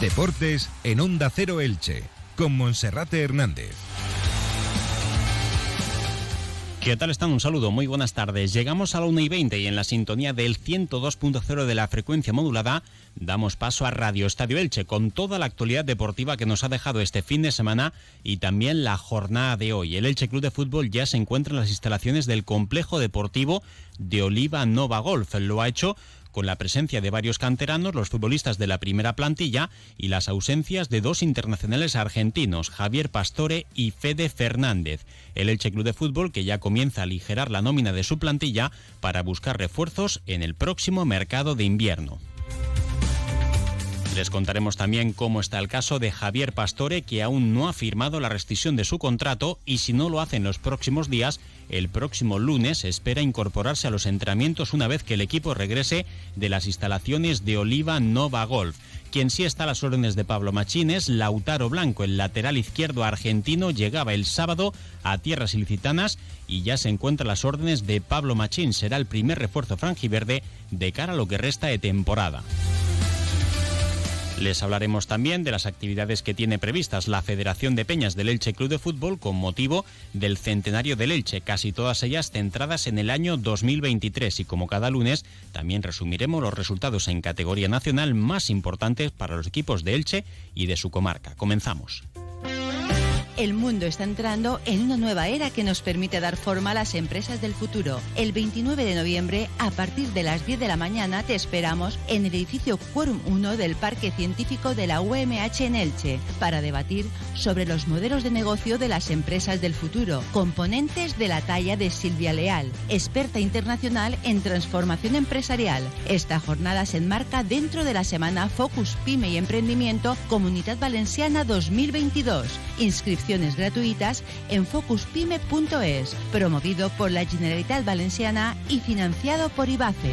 Deportes en Onda Cero Elche, con Monserrate Hernández. ¿Qué tal están? Un saludo, muy buenas tardes. Llegamos a la 1 y 20 y en la sintonía del 102.0 de la frecuencia modulada damos paso a Radio Estadio Elche con toda la actualidad deportiva que nos ha dejado este fin de semana y también la jornada de hoy. El Elche Club de Fútbol ya se encuentra en las instalaciones del complejo deportivo de Oliva Nova Golf. Lo ha hecho con la presencia de varios canteranos, los futbolistas de la primera plantilla y las ausencias de dos internacionales argentinos, Javier Pastore y Fede Fernández. El Elche Club de Fútbol que ya comienza a aligerar la nómina de su plantilla para buscar refuerzos en el próximo mercado de invierno. Les contaremos también cómo está el caso de Javier Pastore, que aún no ha firmado la rescisión de su contrato y si no lo hace en los próximos días, el próximo lunes espera incorporarse a los entrenamientos una vez que el equipo regrese de las instalaciones de Oliva Nova Golf. Quien sí está a las órdenes de Pablo Machín es Lautaro Blanco, el lateral izquierdo argentino, llegaba el sábado a tierras ilicitanas y ya se encuentra a las órdenes de Pablo Machín. Será el primer refuerzo franjiverde de cara a lo que resta de temporada. Les hablaremos también de las actividades que tiene previstas la Federación de Peñas del Elche Club de Fútbol con motivo del centenario del Elche, casi todas ellas centradas en el año 2023 y como cada lunes también resumiremos los resultados en categoría nacional más importantes para los equipos de Elche y de su comarca. Comenzamos. El mundo está entrando en una nueva era que nos permite dar forma a las empresas del futuro. El 29 de noviembre, a partir de las 10 de la mañana, te esperamos en el edificio Quorum 1 del Parque Científico de la UMH en Elche para debatir sobre los modelos de negocio de las empresas del futuro, componentes de la talla de Silvia Leal, experta internacional en transformación empresarial. Esta jornada se enmarca dentro de la semana Focus Pyme y Emprendimiento Comunidad Valenciana 2022. Inscripción gratuitas en focuspyme.es, promovido por la Generalitat Valenciana y financiado por IBACE.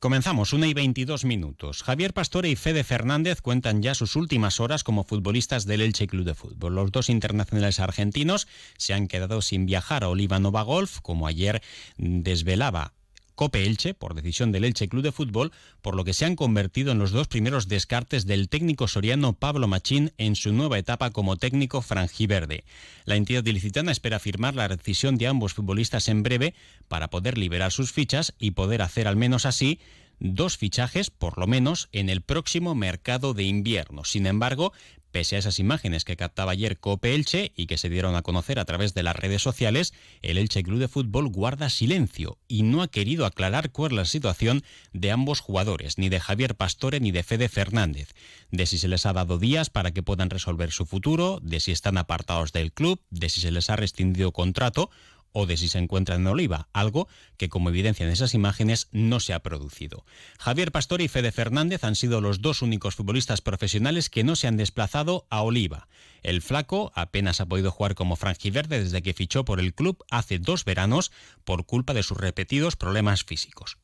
Comenzamos, una y 22 minutos. Javier Pastore y Fede Fernández cuentan ya sus últimas horas como futbolistas del Elche Club de Fútbol. Los dos internacionales argentinos se han quedado sin viajar a Oliva Nova Golf, como ayer desvelaba Cope Elche, por decisión del Elche Club de Fútbol, por lo que se han convertido en los dos primeros descartes del técnico soriano Pablo Machín en su nueva etapa como técnico franjiverde. La entidad ilicitana espera firmar la decisión de ambos futbolistas en breve para poder liberar sus fichas y poder hacer al menos así dos fichajes, por lo menos, en el próximo mercado de invierno. Sin embargo, Pese a esas imágenes que captaba ayer Cope Elche y que se dieron a conocer a través de las redes sociales, el Elche Club de Fútbol guarda silencio y no ha querido aclarar cuál es la situación de ambos jugadores, ni de Javier Pastore ni de Fede Fernández, de si se les ha dado días para que puedan resolver su futuro, de si están apartados del club, de si se les ha rescindido contrato o de si se encuentran en Oliva, algo que como evidencian esas imágenes no se ha producido. Javier Pastor y Fede Fernández han sido los dos únicos futbolistas profesionales que no se han desplazado a Oliva. El flaco apenas ha podido jugar como franjiverde desde que fichó por el club hace dos veranos por culpa de sus repetidos problemas físicos.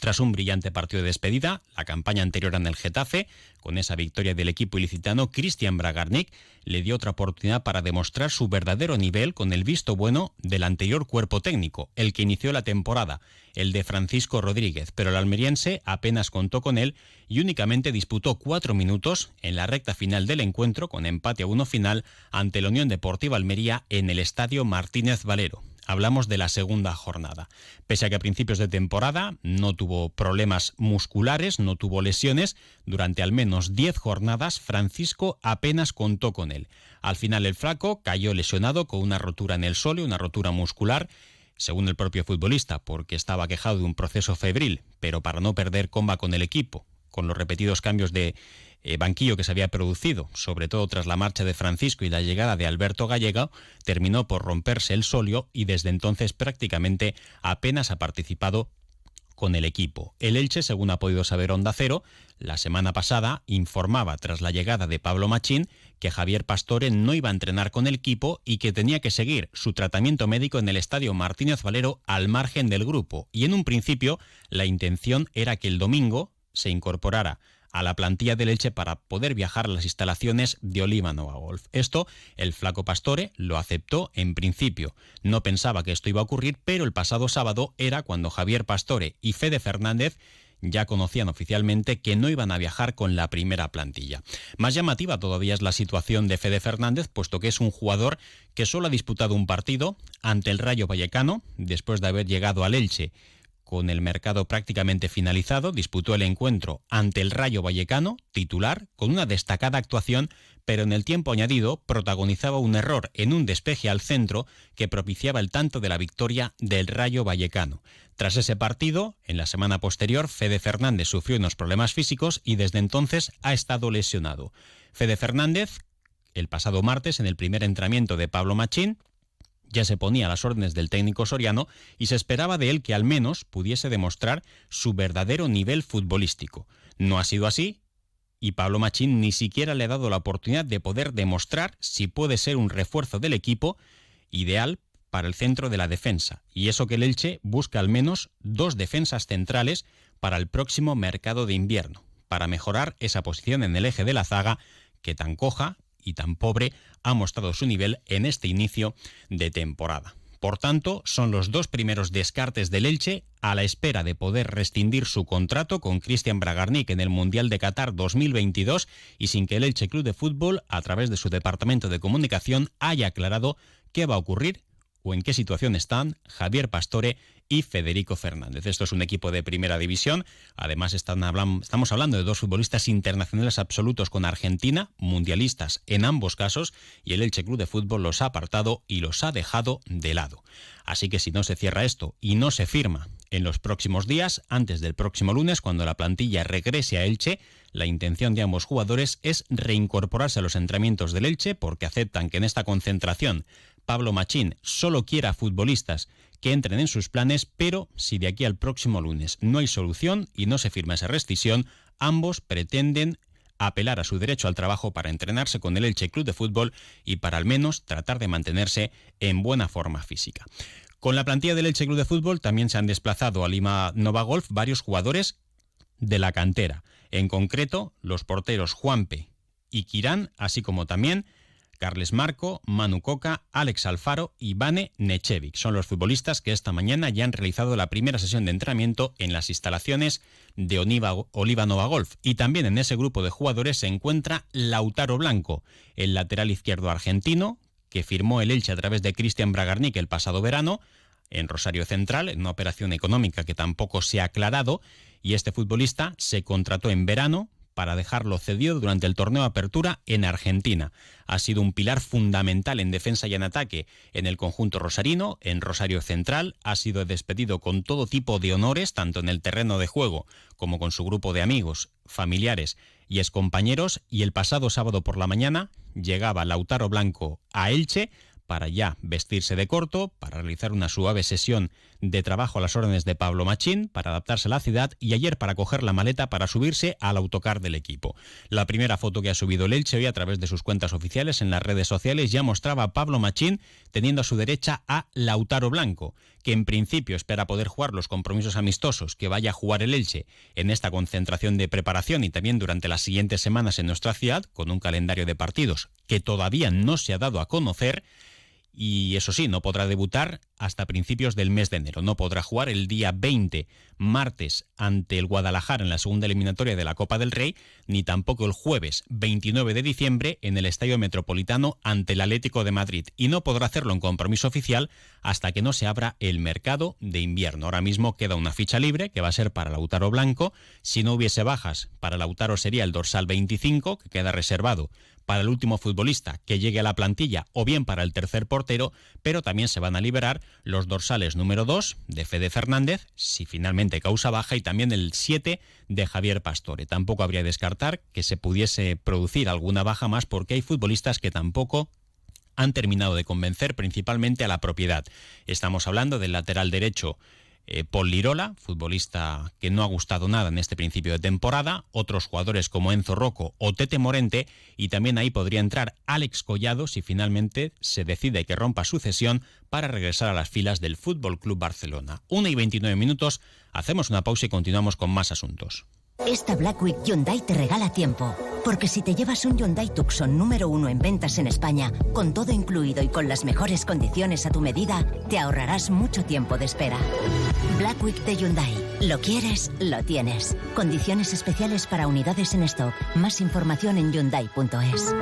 Tras un brillante partido de despedida, la campaña anterior en el Getafe, con esa victoria del equipo ilicitano, Cristian Bragarnik le dio otra oportunidad para demostrar su verdadero nivel con el visto bueno del anterior cuerpo técnico, el que inició la temporada, el de Francisco Rodríguez, pero el almeriense apenas contó con él y únicamente disputó cuatro minutos en la recta final del encuentro con empate a uno final ante la Unión Deportiva Almería en el Estadio Martínez Valero hablamos de la segunda jornada. Pese a que a principios de temporada no tuvo problemas musculares, no tuvo lesiones, durante al menos 10 jornadas Francisco apenas contó con él. Al final el flaco cayó lesionado con una rotura en el sóleo, una rotura muscular, según el propio futbolista, porque estaba quejado de un proceso febril, pero para no perder comba con el equipo, con los repetidos cambios de eh, banquillo que se había producido, sobre todo tras la marcha de Francisco y la llegada de Alberto Gallega, terminó por romperse el solio y desde entonces prácticamente apenas ha participado con el equipo. El Elche, según ha podido saber Onda Cero, la semana pasada informaba tras la llegada de Pablo Machín que Javier Pastore no iba a entrenar con el equipo y que tenía que seguir su tratamiento médico en el estadio Martínez Valero al margen del grupo. Y en un principio la intención era que el domingo se incorporara a la plantilla de leche para poder viajar a las instalaciones de Oliva Nova Golf. Esto el flaco Pastore lo aceptó en principio. No pensaba que esto iba a ocurrir, pero el pasado sábado era cuando Javier Pastore y Fede Fernández ya conocían oficialmente que no iban a viajar con la primera plantilla. Más llamativa todavía es la situación de Fede Fernández, puesto que es un jugador que solo ha disputado un partido ante el Rayo Vallecano, después de haber llegado al Elche con el mercado prácticamente finalizado, disputó el encuentro ante el Rayo Vallecano, titular, con una destacada actuación, pero en el tiempo añadido protagonizaba un error en un despeje al centro que propiciaba el tanto de la victoria del Rayo Vallecano. Tras ese partido, en la semana posterior, Fede Fernández sufrió unos problemas físicos y desde entonces ha estado lesionado. Fede Fernández, el pasado martes, en el primer entrenamiento de Pablo Machín, ya se ponía a las órdenes del técnico soriano y se esperaba de él que al menos pudiese demostrar su verdadero nivel futbolístico. No ha sido así y Pablo Machín ni siquiera le ha dado la oportunidad de poder demostrar si puede ser un refuerzo del equipo ideal para el centro de la defensa. Y eso que el Elche busca al menos dos defensas centrales para el próximo mercado de invierno, para mejorar esa posición en el eje de la zaga que tan coja y tan pobre ha mostrado su nivel en este inicio de temporada. Por tanto, son los dos primeros descartes del Elche a la espera de poder rescindir su contrato con Cristian Bragarnik en el Mundial de Qatar 2022 y sin que el Elche Club de Fútbol, a través de su departamento de comunicación, haya aclarado qué va a ocurrir o en qué situación están Javier Pastore y Federico Fernández. Esto es un equipo de primera división. Además, estamos hablando de dos futbolistas internacionales absolutos con Argentina, mundialistas en ambos casos, y el Elche Club de Fútbol los ha apartado y los ha dejado de lado. Así que si no se cierra esto y no se firma en los próximos días, antes del próximo lunes, cuando la plantilla regrese a Elche, la intención de ambos jugadores es reincorporarse a los entrenamientos del Elche porque aceptan que en esta concentración Pablo Machín solo quiera futbolistas que entren en sus planes, pero si de aquí al próximo lunes no hay solución y no se firma esa rescisión, ambos pretenden apelar a su derecho al trabajo para entrenarse con el Elche Club de Fútbol y para al menos tratar de mantenerse en buena forma física. Con la plantilla del Elche Club de Fútbol también se han desplazado a Lima Nova Golf varios jugadores de la cantera, en concreto los porteros Juanpe y Quirán, así como también Carles Marco, Manu Coca, Alex Alfaro y Vane Nechevic. Son los futbolistas que esta mañana ya han realizado la primera sesión de entrenamiento en las instalaciones de Oliva Nova Golf. Y también en ese grupo de jugadores se encuentra Lautaro Blanco, el lateral izquierdo argentino, que firmó el Elche a través de Cristian Bragarnik el pasado verano en Rosario Central, en una operación económica que tampoco se ha aclarado, y este futbolista se contrató en verano para dejarlo cedido durante el torneo Apertura en Argentina. Ha sido un pilar fundamental en defensa y en ataque en el conjunto rosarino, en Rosario Central, ha sido despedido con todo tipo de honores, tanto en el terreno de juego como con su grupo de amigos, familiares y excompañeros, y el pasado sábado por la mañana llegaba Lautaro Blanco a Elche para ya vestirse de corto, para realizar una suave sesión de trabajo a las órdenes de Pablo Machín, para adaptarse a la ciudad y ayer para coger la maleta para subirse al autocar del equipo. La primera foto que ha subido el Elche hoy a través de sus cuentas oficiales en las redes sociales ya mostraba a Pablo Machín teniendo a su derecha a Lautaro Blanco, que en principio espera poder jugar los compromisos amistosos que vaya a jugar el Elche en esta concentración de preparación y también durante las siguientes semanas en nuestra ciudad, con un calendario de partidos que todavía no se ha dado a conocer, y eso sí, no podrá debutar hasta principios del mes de enero. No podrá jugar el día 20, martes, ante el Guadalajara en la segunda eliminatoria de la Copa del Rey, ni tampoco el jueves 29 de diciembre en el Estadio Metropolitano ante el Atlético de Madrid. Y no podrá hacerlo en compromiso oficial hasta que no se abra el mercado de invierno. Ahora mismo queda una ficha libre que va a ser para Lautaro Blanco. Si no hubiese bajas, para Lautaro sería el dorsal 25, que queda reservado para el último futbolista que llegue a la plantilla o bien para el tercer portero, pero también se van a liberar los dorsales número 2 de Fede Fernández, si finalmente causa baja, y también el 7 de Javier Pastore. Tampoco habría descartar que se pudiese producir alguna baja más porque hay futbolistas que tampoco han terminado de convencer principalmente a la propiedad. Estamos hablando del lateral derecho eh, Paul Lirola, futbolista que no ha gustado nada en este principio de temporada, otros jugadores como Enzo Rocco o Tete Morente, y también ahí podría entrar Alex Collado si finalmente se decide que rompa su cesión para regresar a las filas del Fútbol Club Barcelona. 1 y 29 minutos, hacemos una pausa y continuamos con más asuntos. Esta Black Week Hyundai te regala tiempo. Porque si te llevas un Hyundai Tucson número uno en ventas en España, con todo incluido y con las mejores condiciones a tu medida, te ahorrarás mucho tiempo de espera. Black Week de Hyundai. Lo quieres, lo tienes. Condiciones especiales para unidades en stock. Más información en hyundai.es.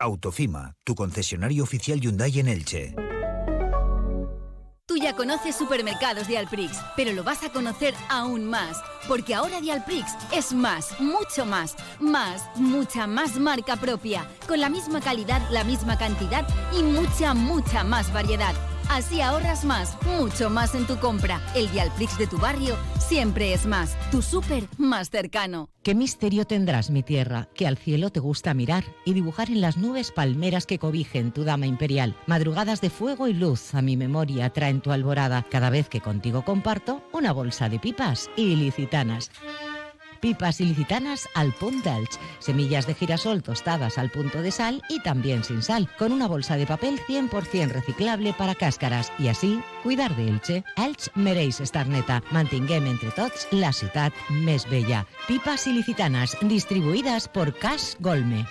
Autofima, tu concesionario oficial Hyundai en Elche. Conoces supermercados de Alprix, pero lo vas a conocer aún más, porque ahora Dialprix es más, mucho más, más, mucha más marca propia, con la misma calidad, la misma cantidad y mucha, mucha más variedad. Así ahorras más, mucho más en tu compra. El Dialprix de tu barrio siempre es más. Tu súper más cercano. ¿Qué misterio tendrás, mi tierra, que al cielo te gusta mirar y dibujar en las nubes palmeras que cobijen tu dama imperial? Madrugadas de fuego y luz a mi memoria traen tu alborada cada vez que contigo comparto una bolsa de pipas ilicitanas pipas ilicitanas al punt semillas de girasol tostadas al punto de sal y también sin sal, con una bolsa de papel 100% reciclable para cáscaras y así cuidar de Elche. Elche mereix estar neta. Mantinguem entre tots la ciudad més bella. Pipas ilicitanas distribuidas por Cas Golme.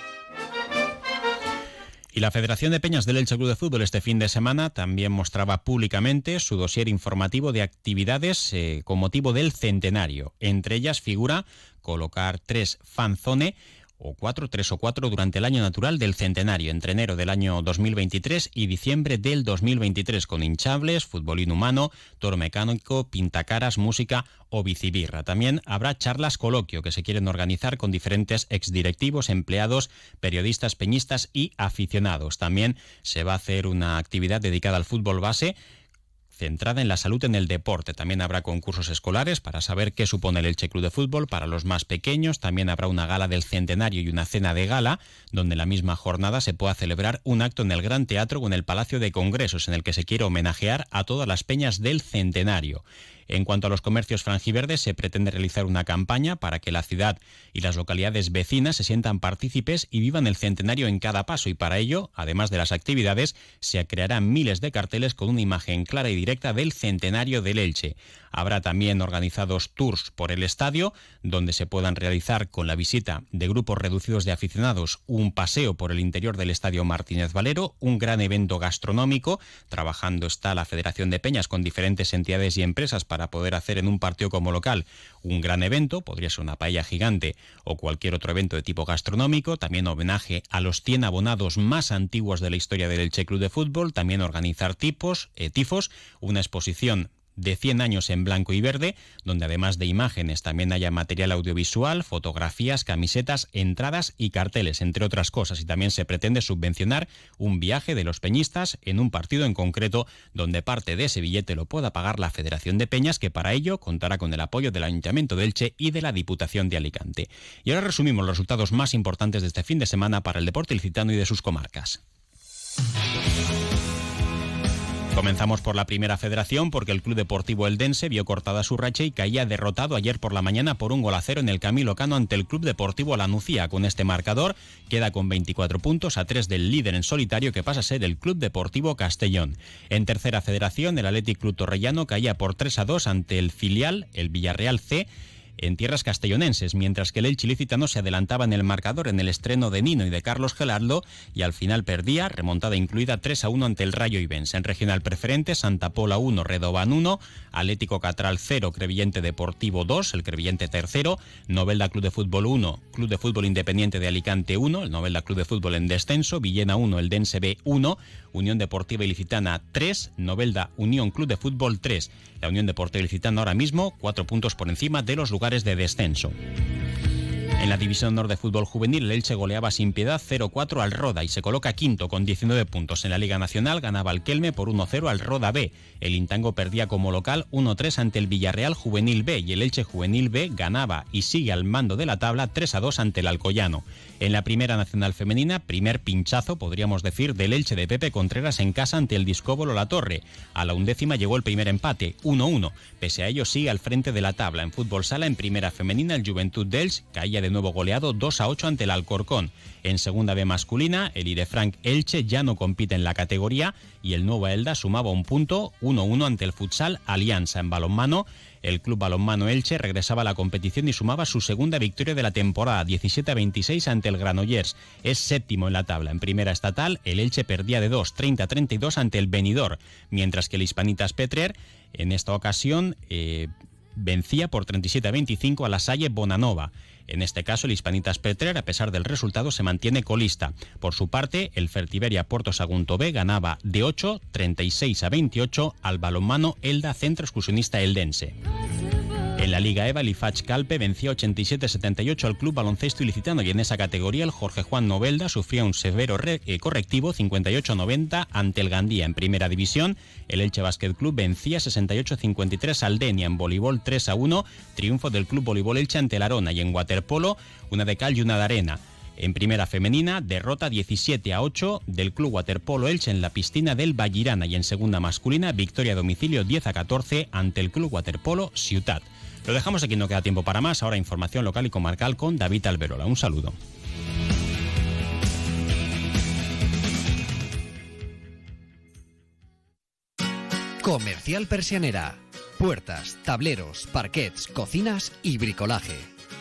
Y la Federación de Peñas del Elche Club de Fútbol este fin de semana también mostraba públicamente su dossier informativo de actividades eh, con motivo del centenario. Entre ellas figura colocar tres fanzone o cuatro, tres o cuatro durante el año natural del centenario, entre enero del año 2023 y diciembre del 2023, con hinchables, fútbol inhumano, toro mecánico, pintacaras, música o bicibirra. También habrá charlas coloquio que se quieren organizar con diferentes exdirectivos, empleados, periodistas, peñistas y aficionados. También se va a hacer una actividad dedicada al fútbol base centrada en la salud en el deporte. También habrá concursos escolares para saber qué supone el Elche Club de Fútbol para los más pequeños. También habrá una gala del centenario y una cena de gala, donde la misma jornada se pueda celebrar un acto en el Gran Teatro o en el Palacio de Congresos, en el que se quiere homenajear a todas las peñas del centenario. En cuanto a los comercios franjiverdes, se pretende realizar una campaña para que la ciudad y las localidades vecinas se sientan partícipes y vivan el centenario en cada paso y para ello, además de las actividades, se crearán miles de carteles con una imagen clara y directa del centenario del Elche. Habrá también organizados tours por el estadio, donde se puedan realizar con la visita de grupos reducidos de aficionados un paseo por el interior del estadio Martínez Valero, un gran evento gastronómico. Trabajando está la Federación de Peñas con diferentes entidades y empresas para poder hacer en un partido como local un gran evento, podría ser una paella gigante o cualquier otro evento de tipo gastronómico, también homenaje a los 100 abonados más antiguos de la historia del Elche Club de Fútbol, también organizar tipos, eh, tifos, una exposición de 100 años en blanco y verde, donde además de imágenes también haya material audiovisual, fotografías, camisetas, entradas y carteles, entre otras cosas. Y también se pretende subvencionar un viaje de los peñistas en un partido en concreto, donde parte de ese billete lo pueda pagar la Federación de Peñas, que para ello contará con el apoyo del Ayuntamiento de Elche y de la Diputación de Alicante. Y ahora resumimos los resultados más importantes de este fin de semana para el deporte ilicitano y de sus comarcas. Comenzamos por la primera federación porque el Club Deportivo Eldense vio cortada su racha y caía derrotado ayer por la mañana por un gol a cero en el Camilo Cano ante el Club Deportivo Lanucía. Con este marcador queda con 24 puntos a 3 del líder en solitario que pasa a ser el Club Deportivo Castellón. En tercera federación el Athletic Club Torrellano caía por 3 a 2 ante el filial, el Villarreal C en tierras castellonenses, mientras que el Elche ilicitano se adelantaba en el marcador en el estreno de Nino y de Carlos Gelardo y al final perdía, remontada incluida 3 a 1 ante el Rayo Ibens. En regional preferente, Santa Pola 1, Redoban 1, Atlético Catral 0, Crevillente Deportivo 2, el Crevillente tercero, Novelda Club de Fútbol 1, Club de Fútbol Independiente de Alicante 1, el Novelda Club de Fútbol en descenso, Villena 1, el Dense B 1, Unión Deportiva Ilicitana 3, Novelda Unión Club de Fútbol 3. La Unión Deportiva Ilicitana ahora mismo 4 puntos por encima de los lugares de descenso. En la División Norte de Fútbol Juvenil, el Elche goleaba sin piedad 0-4 al Roda y se coloca quinto con 19 puntos. En la Liga Nacional ganaba el Kelme por 1-0 al Roda B. El Intango perdía como local 1-3 ante el Villarreal Juvenil B y el Elche Juvenil B ganaba y sigue al mando de la tabla 3-2 ante el Alcoyano. En la Primera Nacional Femenina, primer pinchazo, podríamos decir, del Elche de Pepe Contreras en casa ante el Discóbolo La Torre. A la undécima llegó el primer empate, 1-1. Pese a ello sigue al frente de la tabla. En fútbol sala, en Primera Femenina, el Juventud Elche caía de nuevo goleado 2 a 8 ante el Alcorcón. En segunda B masculina, el Irefranc Elche ya no compite en la categoría y el Nuevo Elda sumaba un punto 1-1 ante el Futsal Alianza en balonmano. El club balonmano Elche regresaba a la competición y sumaba su segunda victoria de la temporada, 17 26 ante el Granollers. Es séptimo en la tabla. En primera estatal, el Elche perdía de 2, 30 32 ante el Benidorm, mientras que el Hispanitas Petrer en esta ocasión eh, vencía por 37 a 25 a la Salle Bonanova. En este caso, el Hispanitas Petrer, a pesar del resultado, se mantiene colista. Por su parte, el Fertiberia Porto Sagunto B ganaba de 8, 36 a 28 al balonmano Elda Centro Excursionista Eldense. En la Liga EVA, el IFACH Calpe vencía 87-78 al club baloncesto ilicitano y en esa categoría el Jorge Juan Novelda sufría un severo eh, correctivo 58-90 ante el Gandía. En primera división, el Elche Basket Club vencía 68-53 al Denia. En voleibol 3-1, triunfo del club voleibol Elche ante el Arona y en waterpolo una de cal y una de arena. En primera femenina, derrota 17 a 8 del Club Waterpolo Elche en la piscina del Vallirana y en segunda masculina, victoria a domicilio 10 a 14 ante el Club Waterpolo Ciutat. Lo dejamos aquí, no queda tiempo para más. Ahora información local y comarcal con David Alberola. Un saludo. Comercial Persianera. Puertas, tableros, parquets, cocinas y bricolaje